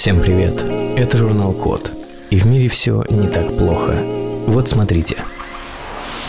Всем привет! Это журнал Код. И в мире все не так плохо. Вот смотрите.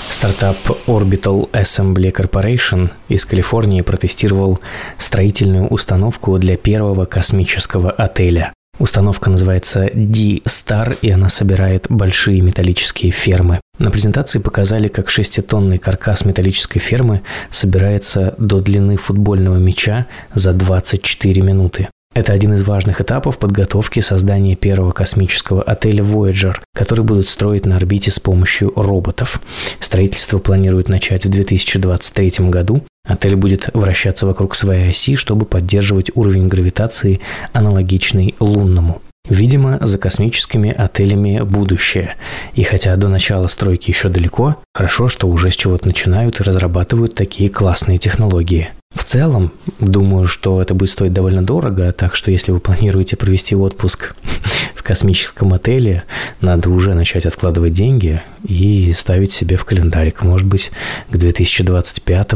Стартап Orbital Assembly Corporation из Калифорнии протестировал строительную установку для первого космического отеля. Установка называется D-Star, и она собирает большие металлические фермы. На презентации показали, как шеститонный каркас металлической фермы собирается до длины футбольного мяча за 24 минуты. Это один из важных этапов подготовки создания первого космического отеля Voyager, который будут строить на орбите с помощью роботов. Строительство планируют начать в 2023 году. Отель будет вращаться вокруг своей оси, чтобы поддерживать уровень гравитации, аналогичный лунному. Видимо, за космическими отелями будущее. И хотя до начала стройки еще далеко, хорошо, что уже с чего-то начинают и разрабатывают такие классные технологии. Целом, думаю, что это будет стоить довольно дорого, так что если вы планируете провести отпуск в космическом отеле, надо уже начать откладывать деньги и ставить себе в календарик. Может быть, к 2025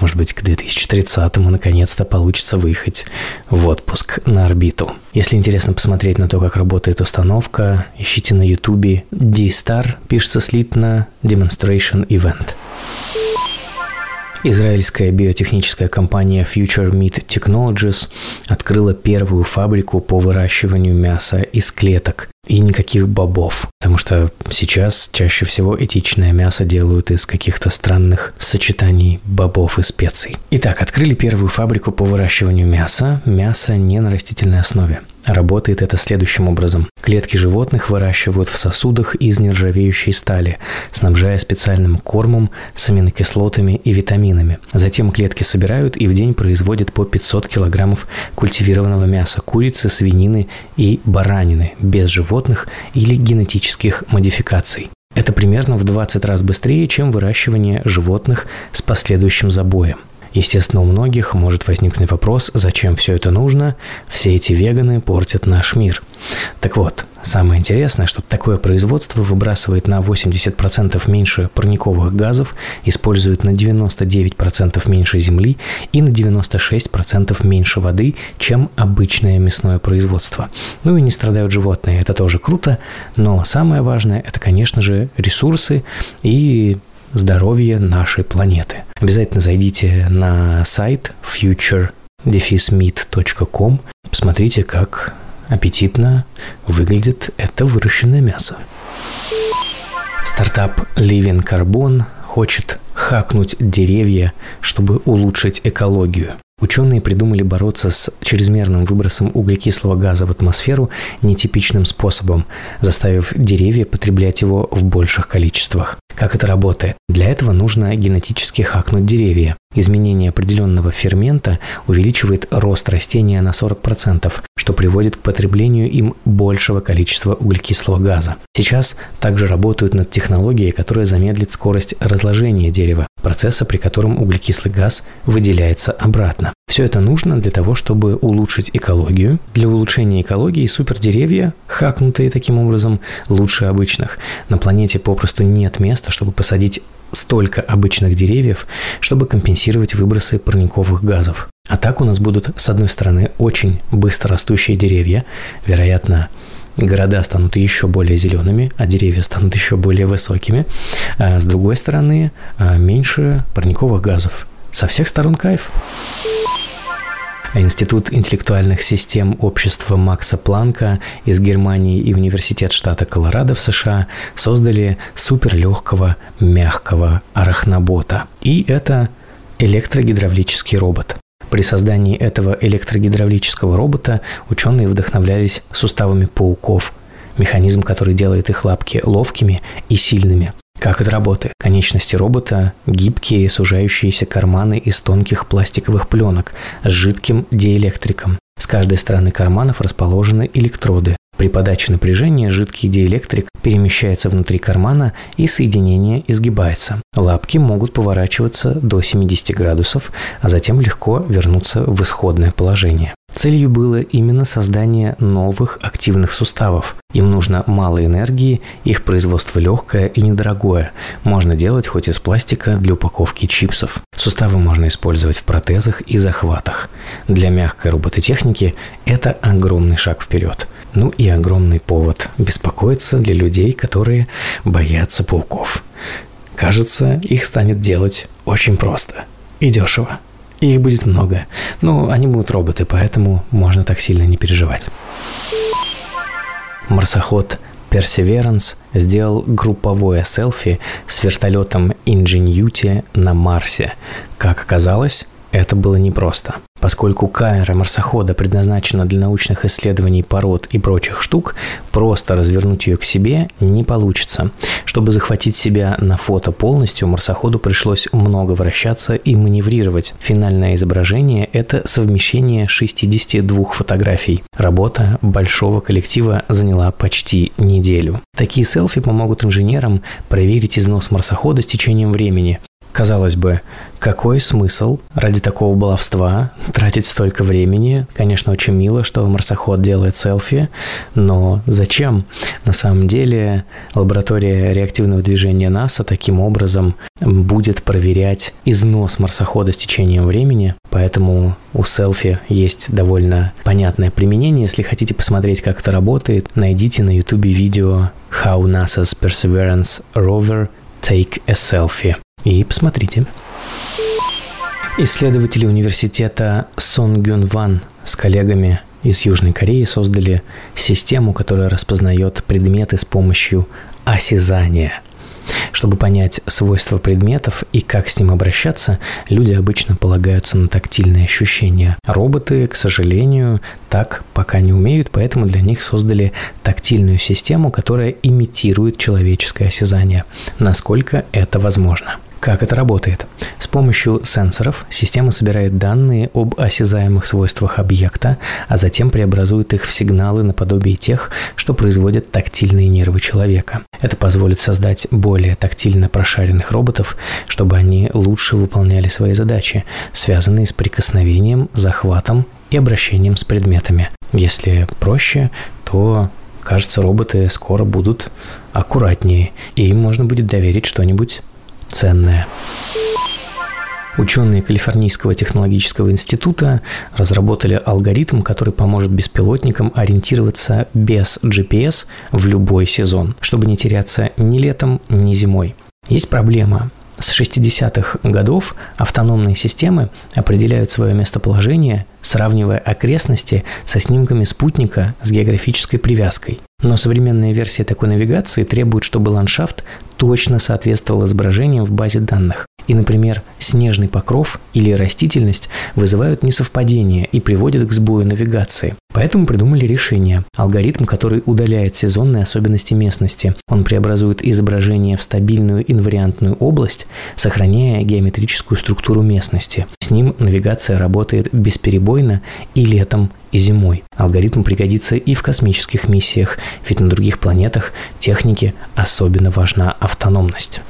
может быть, к 2030-му наконец-то получится выехать в отпуск на орбиту. Если интересно посмотреть на то, как работает установка, ищите на YouTube D-Star, пишется слитно Demonstration Event. Израильская биотехническая компания Future Meat Technologies открыла первую фабрику по выращиванию мяса из клеток и никаких бобов, потому что сейчас чаще всего этичное мясо делают из каких-то странных сочетаний бобов и специй. Итак, открыли первую фабрику по выращиванию мяса, мясо не на растительной основе. Работает это следующим образом. Клетки животных выращивают в сосудах из нержавеющей стали, снабжая специальным кормом с аминокислотами и витаминами. Затем клетки собирают и в день производят по 500 килограммов культивированного мяса курицы, свинины и баранины без животных или генетических модификаций. Это примерно в 20 раз быстрее, чем выращивание животных с последующим забоем. Естественно, у многих может возникнуть вопрос, зачем все это нужно, все эти веганы портят наш мир. Так вот, самое интересное, что такое производство выбрасывает на 80% меньше парниковых газов, использует на 99% меньше земли и на 96% меньше воды, чем обычное мясное производство. Ну и не страдают животные, это тоже круто, но самое важное это, конечно же, ресурсы и здоровье нашей планеты. Обязательно зайдите на сайт future-meat.com, посмотрите, как аппетитно выглядит это выращенное мясо. Стартап Living Carbon хочет хакнуть деревья, чтобы улучшить экологию. Ученые придумали бороться с чрезмерным выбросом углекислого газа в атмосферу нетипичным способом, заставив деревья потреблять его в больших количествах. Как это работает? Для этого нужно генетически хакнуть деревья. Изменение определенного фермента увеличивает рост растения на 40%, что приводит к потреблению им большего количества углекислого газа. Сейчас также работают над технологией, которая замедлит скорость разложения дерева, процесса, при котором углекислый газ выделяется обратно. Все это нужно для того, чтобы улучшить экологию. Для улучшения экологии супердеревья, хакнутые таким образом, лучше обычных. На планете попросту нет места, чтобы посадить столько обычных деревьев, чтобы компенсировать выбросы парниковых газов. А так у нас будут, с одной стороны, очень быстро растущие деревья, вероятно, города станут еще более зелеными, а деревья станут еще более высокими. А с другой стороны, а, меньше парниковых газов. Со всех сторон кайф. Институт интеллектуальных систем общества Макса Планка из Германии и Университет штата Колорадо в США создали суперлегкого мягкого арахнобота. И это электрогидравлический робот. При создании этого электрогидравлического робота ученые вдохновлялись суставами пауков, механизм, который делает их лапки ловкими и сильными. Как это работает? Конечности робота – гибкие сужающиеся карманы из тонких пластиковых пленок с жидким диэлектриком. С каждой стороны карманов расположены электроды. При подаче напряжения жидкий диэлектрик перемещается внутри кармана и соединение изгибается. Лапки могут поворачиваться до 70 градусов, а затем легко вернуться в исходное положение. Целью было именно создание новых активных суставов. Им нужно мало энергии, их производство легкое и недорогое. Можно делать хоть из пластика для упаковки чипсов. Суставы можно использовать в протезах и захватах. Для мягкой робототехники это огромный шаг вперед. Ну и огромный повод беспокоиться для людей, которые боятся пауков. Кажется, их станет делать очень просто и дешево. Их будет много. Но они будут роботы, поэтому можно так сильно не переживать. Марсоход Perseverance сделал групповое селфи с вертолетом Ingenuity на Марсе. Как оказалось, это было непросто. Поскольку камера марсохода предназначена для научных исследований пород и прочих штук, просто развернуть ее к себе не получится. Чтобы захватить себя на фото полностью, марсоходу пришлось много вращаться и маневрировать. Финальное изображение – это совмещение 62 фотографий. Работа большого коллектива заняла почти неделю. Такие селфи помогут инженерам проверить износ марсохода с течением времени. Казалось бы, какой смысл ради такого баловства тратить столько времени? Конечно, очень мило, что марсоход делает селфи, но зачем? На самом деле лаборатория реактивного движения НАСА таким образом будет проверять износ марсохода с течением времени, поэтому у селфи есть довольно понятное применение. Если хотите посмотреть, как это работает, найдите на YouTube видео How NASA's Perseverance Rover Take a Selfie и посмотрите. Исследователи университета Сон Гюн Ван с коллегами из Южной Кореи создали систему, которая распознает предметы с помощью осязания – чтобы понять свойства предметов и как с ним обращаться, люди обычно полагаются на тактильные ощущения. Роботы, к сожалению, так пока не умеют, поэтому для них создали тактильную систему, которая имитирует человеческое осязание, насколько это возможно. Как это работает? С помощью сенсоров система собирает данные об осязаемых свойствах объекта, а затем преобразует их в сигналы наподобие тех, что производят тактильные нервы человека. Это позволит создать более тактильно прошаренных роботов, чтобы они лучше выполняли свои задачи, связанные с прикосновением, захватом и обращением с предметами. Если проще, то кажется, роботы скоро будут аккуратнее, и им можно будет доверить что-нибудь ценное. Ученые Калифорнийского технологического института разработали алгоритм, который поможет беспилотникам ориентироваться без GPS в любой сезон, чтобы не теряться ни летом, ни зимой. Есть проблема. С 60-х годов автономные системы определяют свое местоположение, сравнивая окрестности со снимками спутника с географической привязкой. Но современная версия такой навигации требует, чтобы ландшафт точно соответствовал изображениям в базе данных. И, например, снежный покров или растительность вызывают несовпадение и приводят к сбою навигации. Поэтому придумали решение. Алгоритм, который удаляет сезонные особенности местности. Он преобразует изображение в стабильную инвариантную область, сохраняя геометрическую структуру местности. С ним навигация работает бесперебойно и летом, и зимой. Алгоритм пригодится и в космических миссиях, ведь на других планетах технике особенно важна автономность.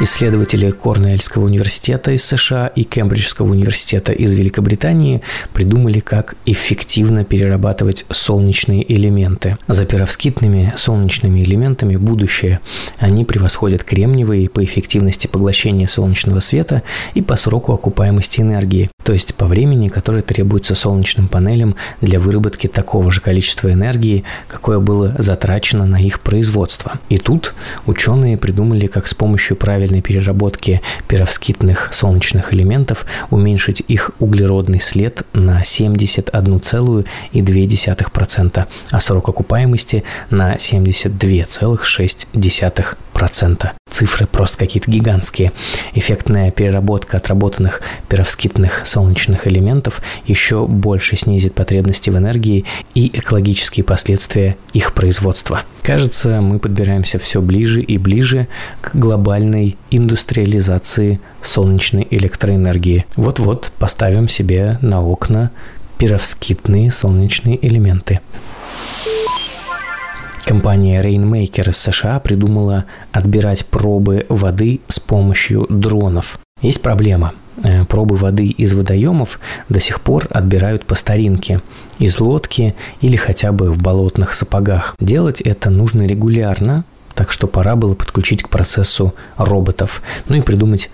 Исследователи Корнельского университета из США и Кембриджского университета из Великобритании придумали, как эффективно перерабатывать солнечные элементы. За перовскитными солнечными элементами будущее. Они превосходят кремниевые по эффективности поглощения солнечного света и по сроку окупаемости энергии, то есть по времени, которое требуется солнечным панелям для выработки такого же количества энергии, какое было затрачено на их производство. И тут ученые придумали, как с помощью правильной переработки перовскитных солнечных элементов уменьшить их углеродный след на 71,2%, а срок окупаемости на 72,6%. Цифры просто какие-то гигантские. Эффектная переработка отработанных перовскитных солнечных элементов еще больше снизит потребности в энергии и экологические последствия их производства. Кажется, мы подбираемся все ближе и ближе к глобальной индустриализации солнечной электроэнергии. Вот-вот поставим себе на окна перовскитные солнечные элементы. Компания Rainmaker из США придумала отбирать пробы воды с помощью дронов. Есть проблема. э, пробы воды из водоемов до сих пор отбирают по старинке, из лодки или хотя бы в болотных сапогах. Делать это нужно регулярно, так что пора было подключить к процессу роботов, ну и придумать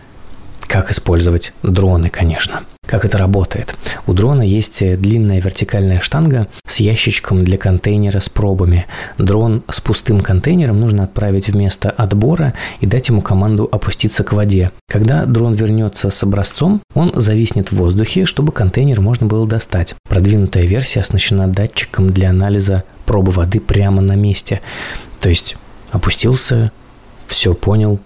как использовать дроны, конечно. Как это работает? У дрона есть длинная вертикальная штанга с ящичком для контейнера с пробами. Дрон с пустым контейнером нужно отправить в место отбора и дать ему команду опуститься к воде. Когда дрон вернется с образцом, он зависнет в воздухе, чтобы контейнер можно было достать. Продвинутая версия оснащена датчиком для анализа пробы воды прямо на месте. То есть опустился, все понял,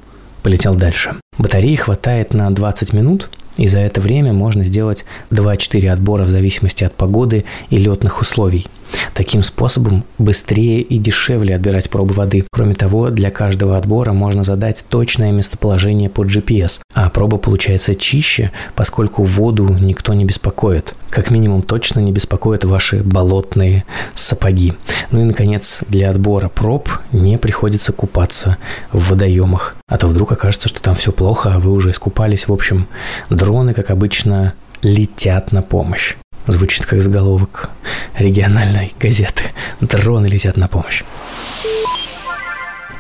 полетел дальше. Батареи хватает на 20 минут, и за это время можно сделать 2-4 отбора в зависимости от погоды и летных условий – Таким способом быстрее и дешевле отбирать пробы воды. Кроме того, для каждого отбора можно задать точное местоположение под GPS, а проба получается чище, поскольку воду никто не беспокоит. Как минимум точно не беспокоят ваши болотные сапоги. Ну и, наконец, для отбора проб не приходится купаться в водоемах. А то вдруг окажется, что там все плохо, а вы уже искупались. В общем, дроны, как обычно, летят на помощь. Звучит как заголовок региональной газеты. Дроны летят на помощь.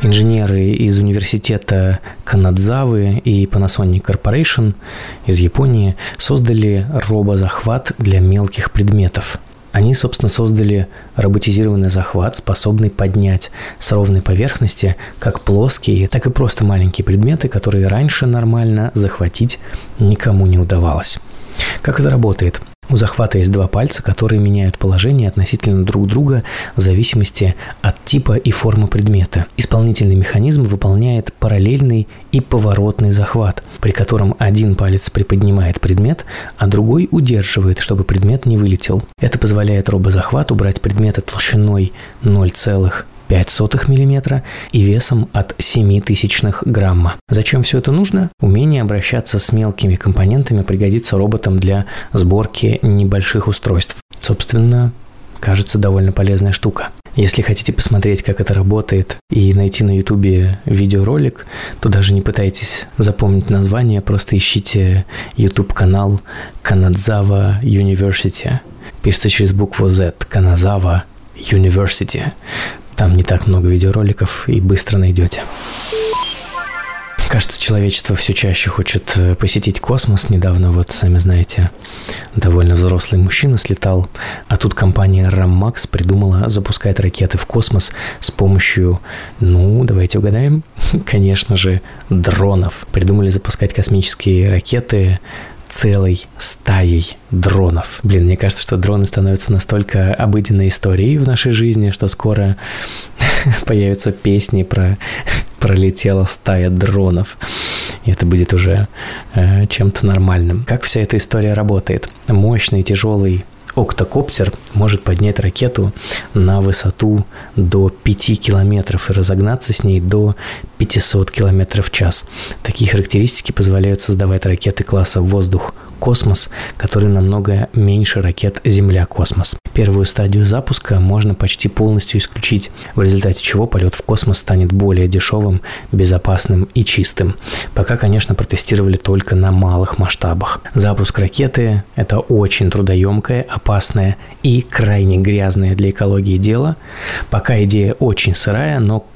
Инженеры из университета Канадзавы и Panasonic Corporation из Японии создали робозахват для мелких предметов. Они, собственно, создали роботизированный захват, способный поднять с ровной поверхности как плоские, так и просто маленькие предметы, которые раньше нормально захватить никому не удавалось. Как это работает? У захвата есть два пальца, которые меняют положение относительно друг друга в зависимости от типа и формы предмета. Исполнительный механизм выполняет параллельный и поворотный захват, при котором один палец приподнимает предмет, а другой удерживает, чтобы предмет не вылетел. Это позволяет робозахвату брать предметы толщиной 0,5 0,05 мм и весом от 7 тысячных грамма. Зачем все это нужно? Умение обращаться с мелкими компонентами пригодится роботам для сборки небольших устройств. Собственно, кажется довольно полезная штука. Если хотите посмотреть, как это работает, и найти на ютубе видеоролик, то даже не пытайтесь запомнить название, просто ищите YouTube канал Канадзава University. Пишется через букву Z. Канадзава University. Там не так много видеороликов и быстро найдете. Кажется, человечество все чаще хочет э, посетить космос. Недавно, вот, сами знаете, довольно взрослый мужчина слетал, а тут компания Rammax придумала запускать ракеты в космос с помощью, ну, давайте угадаем, конечно же, дронов. Придумали запускать космические ракеты целой стаей дронов. Блин, мне кажется, что дроны становятся настолько обыденной историей в нашей жизни, что скоро появятся песни про пролетела стая дронов. И это будет уже э, чем-то нормальным. Как вся эта история работает? Мощный тяжелый октокоптер может поднять ракету на высоту до 5 километров и разогнаться с ней до 500 километров в час. Такие характеристики позволяют создавать ракеты класса воздух космос, который намного меньше ракет Земля-космос. Первую стадию запуска можно почти полностью исключить, в результате чего полет в космос станет более дешевым, безопасным и чистым. Пока, конечно, протестировали только на малых масштабах. Запуск ракеты – это очень трудоемкое, опасное и крайне грязное для экологии дело. Пока идея очень сырая, но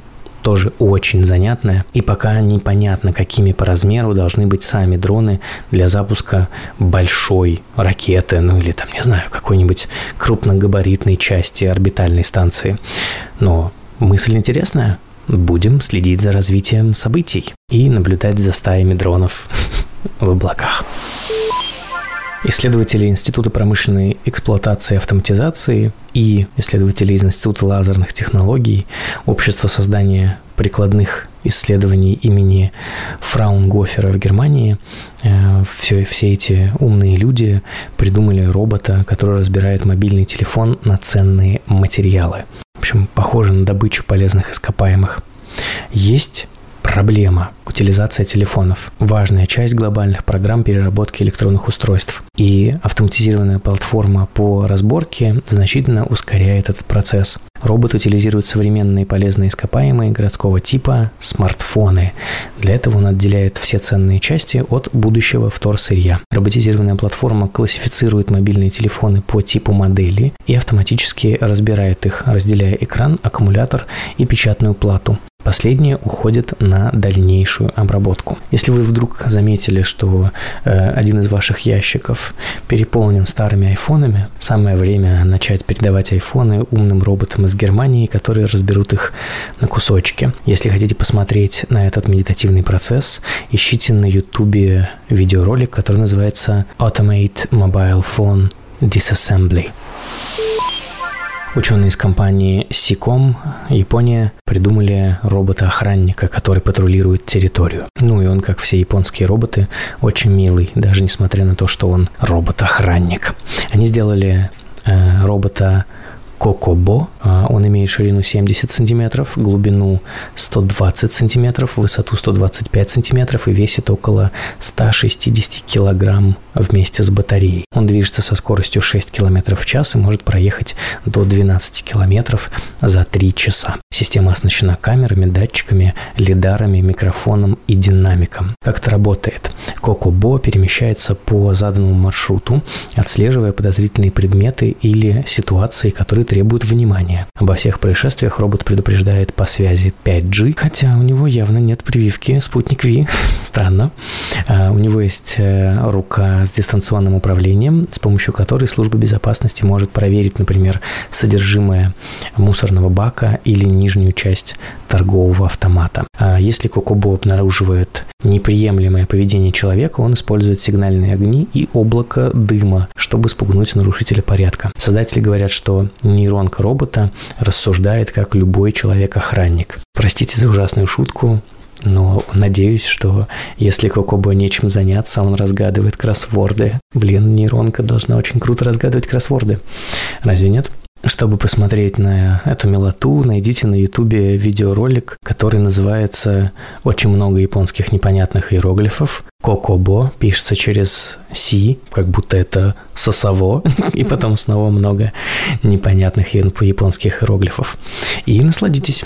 тоже очень занятная. И пока непонятно, какими по размеру должны быть сами дроны для запуска большой ракеты, ну или там, не знаю, какой-нибудь крупногабаритной части орбитальной станции. Но мысль интересная. Будем следить за развитием событий и наблюдать за стаями дронов в облаках. Исследователи Института промышленной эксплуатации и автоматизации и исследователи из Института лазерных технологий, Общество создания прикладных исследований имени Фраунгофера в Германии, э, все, все эти умные люди придумали робота, который разбирает мобильный телефон на ценные материалы. В общем, похоже на добычу полезных ископаемых. Есть Проблема. Утилизация телефонов. Важная часть глобальных программ переработки электронных устройств. И автоматизированная платформа по разборке значительно ускоряет этот процесс. Робот утилизирует современные полезные ископаемые городского типа смартфоны. Для этого он отделяет все ценные части от будущего вторсырья. Роботизированная платформа классифицирует мобильные телефоны по типу модели и автоматически разбирает их, разделяя экран, аккумулятор и печатную плату. Последние уходят на дальнейшую обработку. Если вы вдруг заметили, что э, один из ваших ящиков переполнен старыми айфонами, самое время начать передавать айфоны умным роботам из Германии, которые разберут их на кусочки. Если хотите посмотреть на этот медитативный процесс, ищите на YouTube видеоролик, который называется Automate Mobile Phone Disassembly. Ученые из компании Сиком, Япония, придумали робота-охранника, который патрулирует территорию. Ну и он, как все японские роботы, очень милый, даже несмотря на то, что он робот-охранник. Они сделали э, робота Кокобо. А, он имеет ширину 70 сантиметров, глубину 120 сантиметров, высоту 125 сантиметров и весит около 160 килограмм вместе с батареей. Он движется со скоростью 6 километров в час и может проехать до 12 километров за 3 часа. Система оснащена камерами, датчиками, лидарами, микрофоном и динамиком. Как это работает? Кокобо перемещается по заданному маршруту, отслеживая подозрительные предметы или ситуации, которые требуют внимания. Обо всех происшествиях робот предупреждает по связи 5G, хотя у него явно нет прививки спутник Ви. Странно. А, у него есть э, рука с дистанционным управлением, с помощью которой служба безопасности может проверить, например, содержимое мусорного бака или нижнюю часть торгового автомата. А если Кокобо обнаруживает неприемлемое поведение человека, он использует сигнальные огни и облако дыма, чтобы спугнуть нарушителя порядка. Создатели говорят, что нейронка робота рассуждает как любой человек-охранник. Простите за ужасную шутку, но надеюсь, что если Кокобо нечем заняться, он разгадывает кроссворды. Блин, нейронка должна очень круто разгадывать кроссворды. Разве нет? Чтобы посмотреть на эту милоту, найдите на ютубе видеоролик, который называется «Очень много японских непонятных иероглифов». Кокобо пишется через «си», как будто это «сосово», и потом снова много непонятных японских иероглифов. И насладитесь.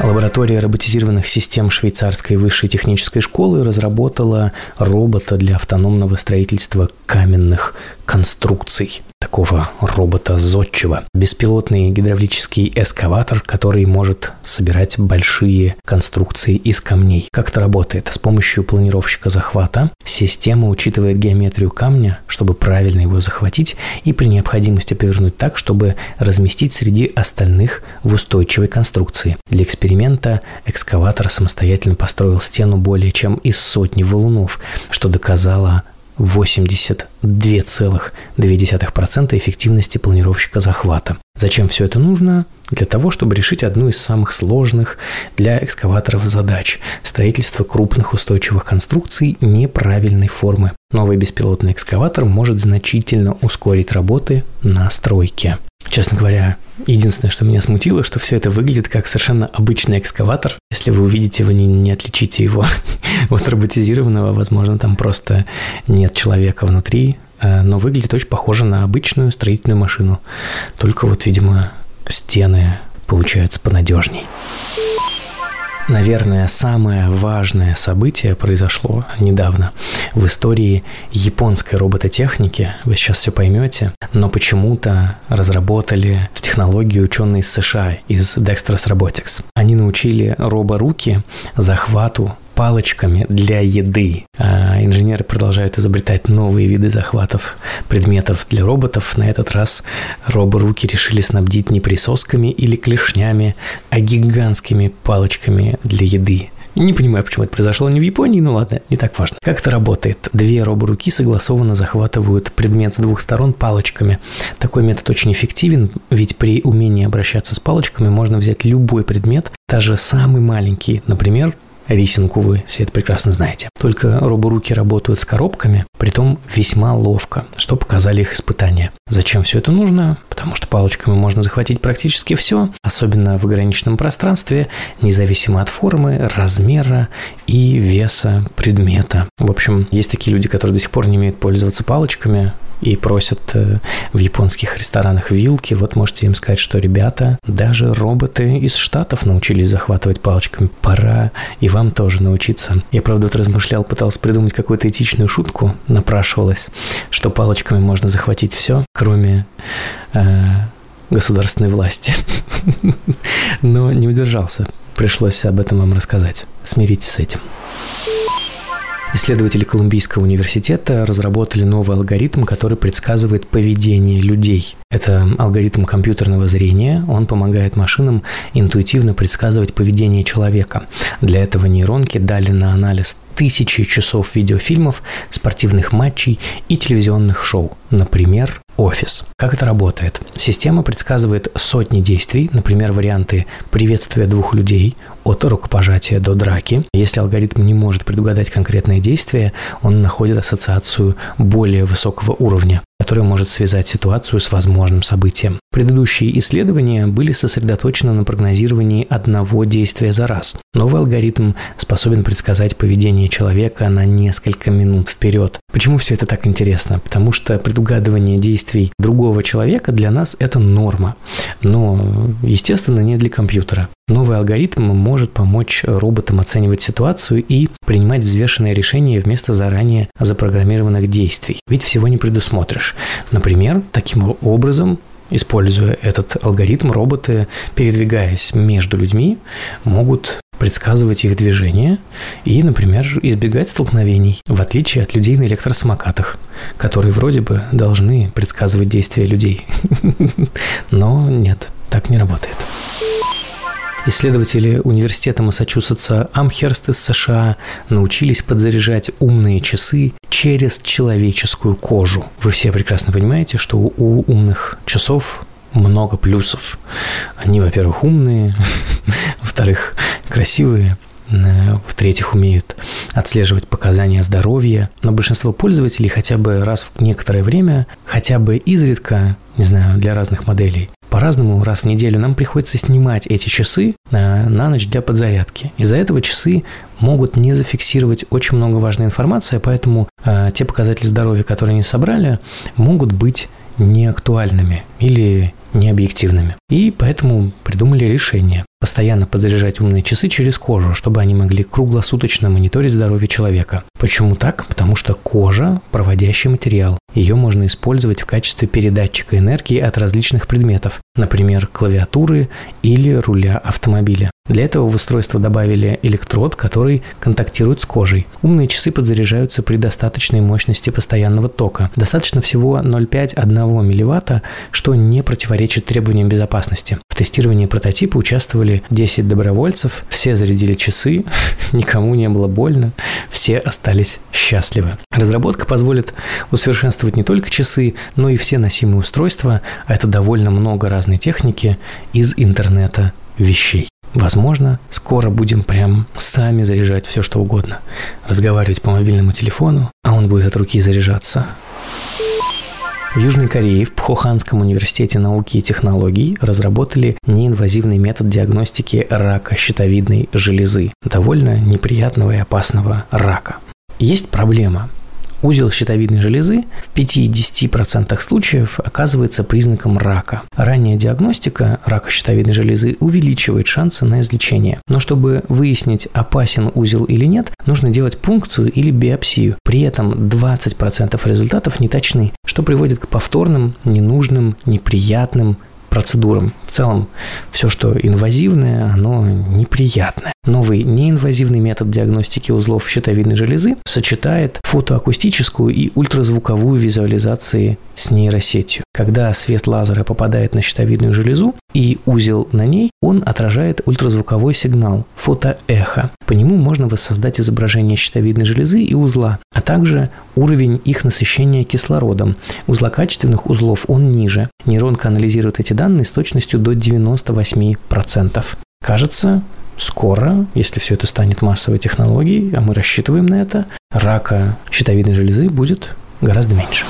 Лаборатория роботизированных систем швейцарской высшей технической школы разработала робота для автономного строительства каменных конструкций такого робота-зодчего. Беспилотный гидравлический эскаватор, который может собирать большие конструкции из камней. Как это работает? С помощью планировщика захвата система учитывает геометрию камня, чтобы правильно его захватить и при необходимости повернуть так, чтобы разместить среди остальных в устойчивой конструкции. Для эксперимента экскаватор самостоятельно построил стену более чем из сотни валунов, что доказало 82,2% эффективности планировщика захвата. Зачем все это нужно? Для того, чтобы решить одну из самых сложных для экскаваторов задач – строительство крупных устойчивых конструкций неправильной формы. Новый беспилотный экскаватор может значительно ускорить работы на стройке. Честно говоря, единственное, что меня смутило, что все это выглядит как совершенно обычный экскаватор. Если вы увидите его, не, не отличите его от роботизированного. Возможно, там просто нет человека внутри, э, но выглядит очень похоже на обычную строительную машину. Только вот, видимо, стены получаются понадежней. Наверное, самое важное событие произошло недавно в истории японской робототехники. Вы сейчас все поймете. Но почему-то разработали технологию ученые из США, из Dexterous Robotics. Они научили роборуки захвату палочками для еды. А инженеры продолжают изобретать новые виды захватов предметов для роботов. На этот раз роборуки решили снабдить не присосками или клешнями, а гигантскими палочками для еды. Не понимаю, почему это произошло не в Японии, но ладно, не так важно. Как это работает? Две роборуки согласованно захватывают предмет с двух сторон палочками. Такой метод очень эффективен, ведь при умении обращаться с палочками можно взять любой предмет, даже самый маленький, например, рисинку вы все это прекрасно знаете. Только роборуки работают с коробками, Притом весьма ловко, что показали их испытания. Зачем все это нужно? Потому что палочками можно захватить практически все, особенно в ограниченном пространстве, независимо от формы, размера и веса предмета. В общем, есть такие люди, которые до сих пор не умеют пользоваться палочками, и просят э, в японских ресторанах вилки. Вот можете им сказать, что ребята, даже роботы из Штатов научились захватывать палочками. Пора и вам тоже научиться. Я, правда, вот размышлял, пытался придумать какую-то этичную шутку, напрашивалась, что палочками можно захватить все, кроме э, государственной власти. Но не удержался. Пришлось об этом вам рассказать. Смиритесь с этим. Исследователи Колумбийского университета разработали новый алгоритм, который предсказывает поведение людей. Это алгоритм компьютерного зрения. Он помогает машинам интуитивно предсказывать поведение человека. Для этого нейронки дали на анализ тысячи часов видеофильмов, спортивных матчей и телевизионных шоу. Например, офис. Как это работает? Система предсказывает сотни действий, например, варианты приветствия двух людей, от рукопожатия до драки. Если алгоритм не может предугадать конкретное действие, он находит ассоциацию более высокого уровня которая может связать ситуацию с возможным событием. Предыдущие исследования были сосредоточены на прогнозировании одного действия за раз. Новый алгоритм способен предсказать поведение человека на несколько минут вперед. Почему все это так интересно? Потому что предугадывание действий другого человека для нас это норма, но, естественно, не для компьютера. Новый алгоритм может помочь роботам оценивать ситуацию и принимать взвешенные решения вместо заранее запрограммированных действий. Ведь всего не предусмотришь. Например, таким образом Используя этот алгоритм, роботы, передвигаясь между людьми, могут предсказывать их движения и, например, избегать столкновений, в отличие от людей на электросамокатах, которые вроде бы должны предсказывать действия людей. Но нет, так не работает. Исследователи университета Массачусетса Амхерст из США научились подзаряжать умные часы через человеческую кожу. Вы все прекрасно понимаете, что у умных часов много плюсов. Они, во-первых, умные, во-вторых, красивые, э, в-третьих, умеют отслеживать показания здоровья. Но большинство пользователей хотя бы раз в некоторое время, хотя бы изредка, не знаю, для разных моделей, по-разному раз в неделю нам приходится снимать эти часы на, на ночь для подзарядки. Из-за этого часы могут не зафиксировать очень много важной информации, поэтому э, те показатели здоровья, которые они собрали, могут быть неактуальными или необъективными. И поэтому придумали решение постоянно подзаряжать умные часы через кожу, чтобы они могли круглосуточно мониторить здоровье человека. Почему так? Потому что кожа – проводящий материал. Ее можно использовать в качестве передатчика энергии от различных предметов, например, клавиатуры или руля автомобиля. Для этого в устройство добавили электрод, который контактирует с кожей. Умные часы подзаряжаются при достаточной мощности постоянного тока. Достаточно всего 0,5-1 мВт, что не противоречит требованиям безопасности. В тестировании прототипа участвовали 10 добровольцев, все зарядили часы, никому не было больно, все остались счастливы. Разработка позволит усовершенствовать не только часы, но и все носимые устройства, а это довольно много разной техники из интернета вещей. Возможно, скоро будем прям сами заряжать все, что угодно. Разговаривать по мобильному телефону, а он будет от руки заряжаться. В Южной Корее в Пхоханском университете науки и технологий разработали неинвазивный метод диагностики рака щитовидной железы, довольно неприятного и опасного рака. Есть проблема. Узел щитовидной железы в 5-10% случаев оказывается признаком рака. Ранняя диагностика рака щитовидной железы увеличивает шансы на излечение. Но чтобы выяснить, опасен узел или нет, нужно делать пункцию или биопсию. При этом 20% результатов не точны, что приводит к повторным, ненужным, неприятным процедурам. В целом, все, что инвазивное, оно неприятное. Новый неинвазивный метод диагностики узлов щитовидной железы сочетает фотоакустическую и ультразвуковую визуализации с нейросетью. Когда свет лазера попадает на щитовидную железу и узел на ней, он отражает ультразвуковой сигнал – фотоэхо. По нему можно воссоздать изображение щитовидной железы и узла, а также уровень их насыщения кислородом. У злокачественных узлов он ниже. Нейронка анализирует эти данные с точностью до 98%. Кажется, скоро, если все это станет массовой технологией, а мы рассчитываем на это, рака щитовидной железы будет гораздо меньше.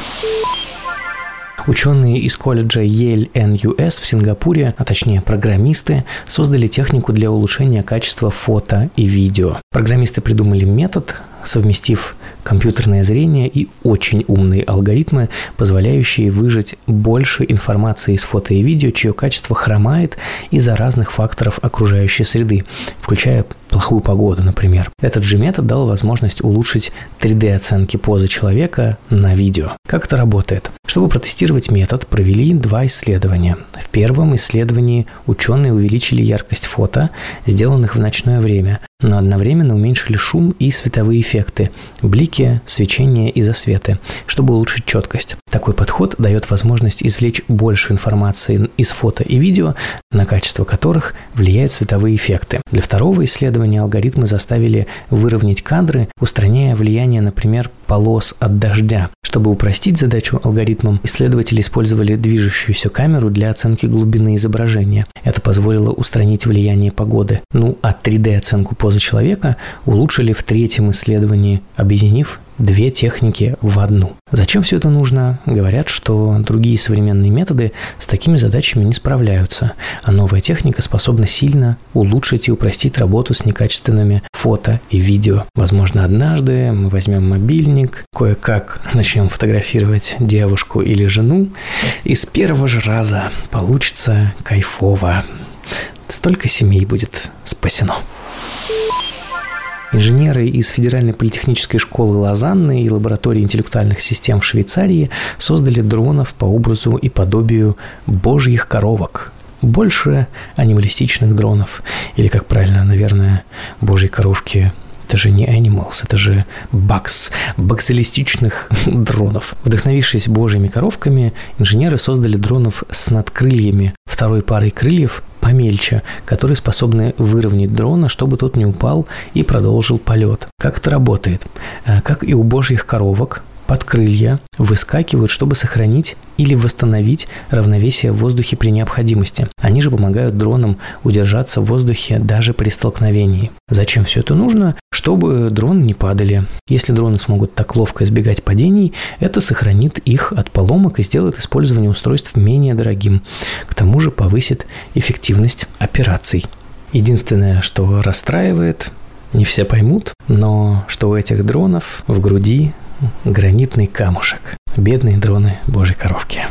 Ученые из колледжа Yale NUS в Сингапуре, а точнее программисты, создали технику для улучшения качества фото и видео. Программисты придумали метод, совместив компьютерное зрение и очень умные алгоритмы, позволяющие выжать больше информации из фото и видео, чье качество хромает из-за разных факторов окружающей среды, включая плохую погоду, например. Этот же метод дал возможность улучшить 3D-оценки позы человека на видео. Как это работает? Чтобы протестировать метод, провели два исследования. В первом исследовании ученые увеличили яркость фото, сделанных в ночное время, но одновременно уменьшили шум и световые эффекты, блики, свечение и засветы, чтобы улучшить четкость. Такой подход дает возможность извлечь больше информации из фото и видео, на качество которых влияют световые эффекты. Для второго исследования алгоритмы заставили выровнять кадры, устраняя влияние, например, полос от дождя. Чтобы упростить задачу алгоритмам, исследователи использовали движущуюся камеру для оценки глубины изображения. Это позволило устранить влияние погоды. Ну а 3D-оценку позы человека улучшили в третьем исследовании, объединив две техники в одну. Зачем все это нужно? Говорят, что другие современные методы с такими задачами не справляются, а новая техника способна сильно улучшить и упростить работу с некачественными фото и видео. Возможно, однажды мы возьмем мобильник, кое-как начнем фотографировать девушку или жену, и с первого же раза получится кайфово. Столько семей будет спасено. Инженеры из Федеральной политехнической школы Лозанны и лаборатории интеллектуальных систем в Швейцарии создали дронов по образу и подобию божьих коровок. Больше анималистичных дронов. Или, как правильно, наверное, божьи коровки это же не Animals, это же бакс, баксилистичных дронов. Вдохновившись божьими коровками, инженеры создали дронов с надкрыльями, второй парой крыльев помельче, которые способны выровнять дрона, чтобы тот не упал и продолжил полет. Как это работает? Э, как и у божьих коровок, под крылья выскакивают, чтобы сохранить или восстановить равновесие в воздухе при необходимости. Они же помогают дронам удержаться в воздухе даже при столкновении. Зачем все это нужно? Чтобы дроны не падали. Если дроны смогут так ловко избегать падений, это сохранит их от поломок и сделает использование устройств менее дорогим. К тому же повысит эффективность операций. Единственное, что расстраивает, не все поймут, но что у этих дронов в груди гранитный камушек. Бедные дроны божьей коровки.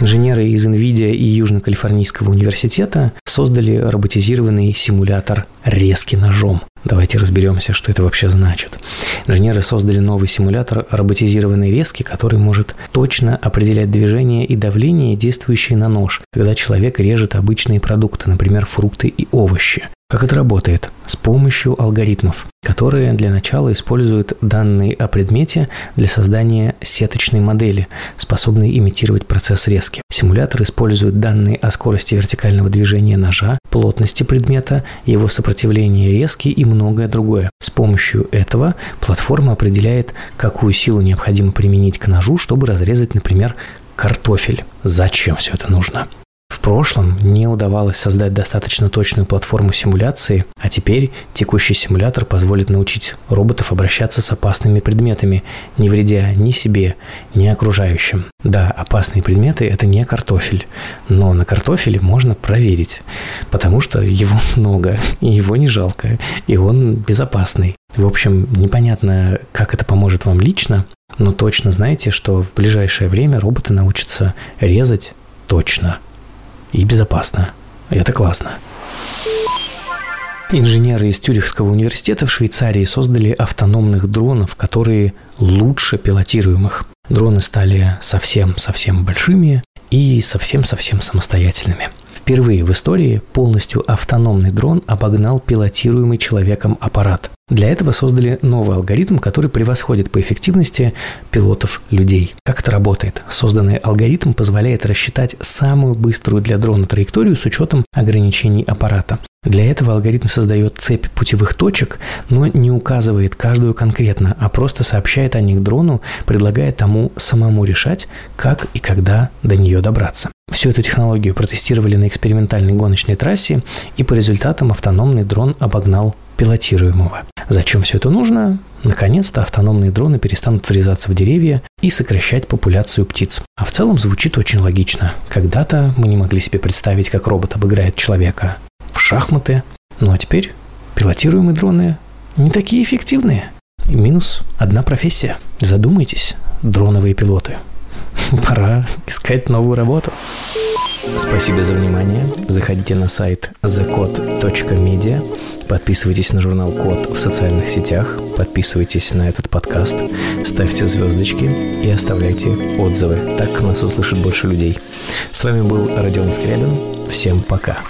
Инженеры из NVIDIA и Южно-Калифорнийского университета создали роботизированный симулятор резки ножом. Давайте разберемся, что это вообще значит. Инженеры создали новый симулятор роботизированной резки, который может точно определять движение и давление, действующие на нож, когда человек режет обычные продукты, например, фрукты и овощи. Как это работает? С помощью алгоритмов, которые для начала используют данные о предмете для создания сеточной модели, способной имитировать процесс резки. Симулятор использует данные о скорости вертикального движения ножа, плотности предмета, его сопротивлении резки и многое другое. С помощью этого платформа определяет, какую силу необходимо применить к ножу, чтобы разрезать, например, картофель. Зачем все это нужно? Прошлом не удавалось создать достаточно точную платформу симуляции, а теперь текущий симулятор позволит научить роботов обращаться с опасными предметами, не вредя ни себе, ни окружающим. Да, опасные предметы – это не картофель, но на картофеле можно проверить, потому что его много, и его не жалко, и он безопасный. В общем, непонятно, как это поможет вам лично, но точно знаете, что в ближайшее время роботы научатся резать точно – и безопасно. И это классно. Инженеры из Тюрихского университета в Швейцарии создали автономных дронов, которые лучше пилотируемых. Дроны стали совсем-совсем большими и совсем-совсем самостоятельными. Впервые в истории полностью автономный дрон обогнал пилотируемый человеком аппарат. Для этого создали новый алгоритм, который превосходит по эффективности пилотов людей. Как это работает? Созданный алгоритм позволяет рассчитать самую быструю для дрона траекторию с учетом ограничений аппарата. Для этого алгоритм создает цепь путевых точек, но не указывает каждую конкретно, а просто сообщает о них дрону, предлагая тому самому решать, как и когда до нее добраться. Всю эту технологию протестировали на экспериментальной гоночной трассе, и по результатам автономный дрон обогнал пилотируемого. Зачем все это нужно? Наконец-то автономные дроны перестанут врезаться в деревья и сокращать популяцию птиц. А в целом звучит очень логично. Когда-то мы не могли себе представить, как робот обыграет человека шахматы. Ну а теперь пилотируемые дроны не такие эффективные. И минус одна профессия. Задумайтесь, дроновые пилоты. Пора искать новую работу. Спасибо за внимание. Заходите на сайт thecode.media, подписывайтесь на журнал Код в социальных сетях, подписывайтесь на этот подкаст, ставьте звездочки и оставляйте отзывы. Так нас услышит больше людей. С вами был Родион Скрябин. Всем пока.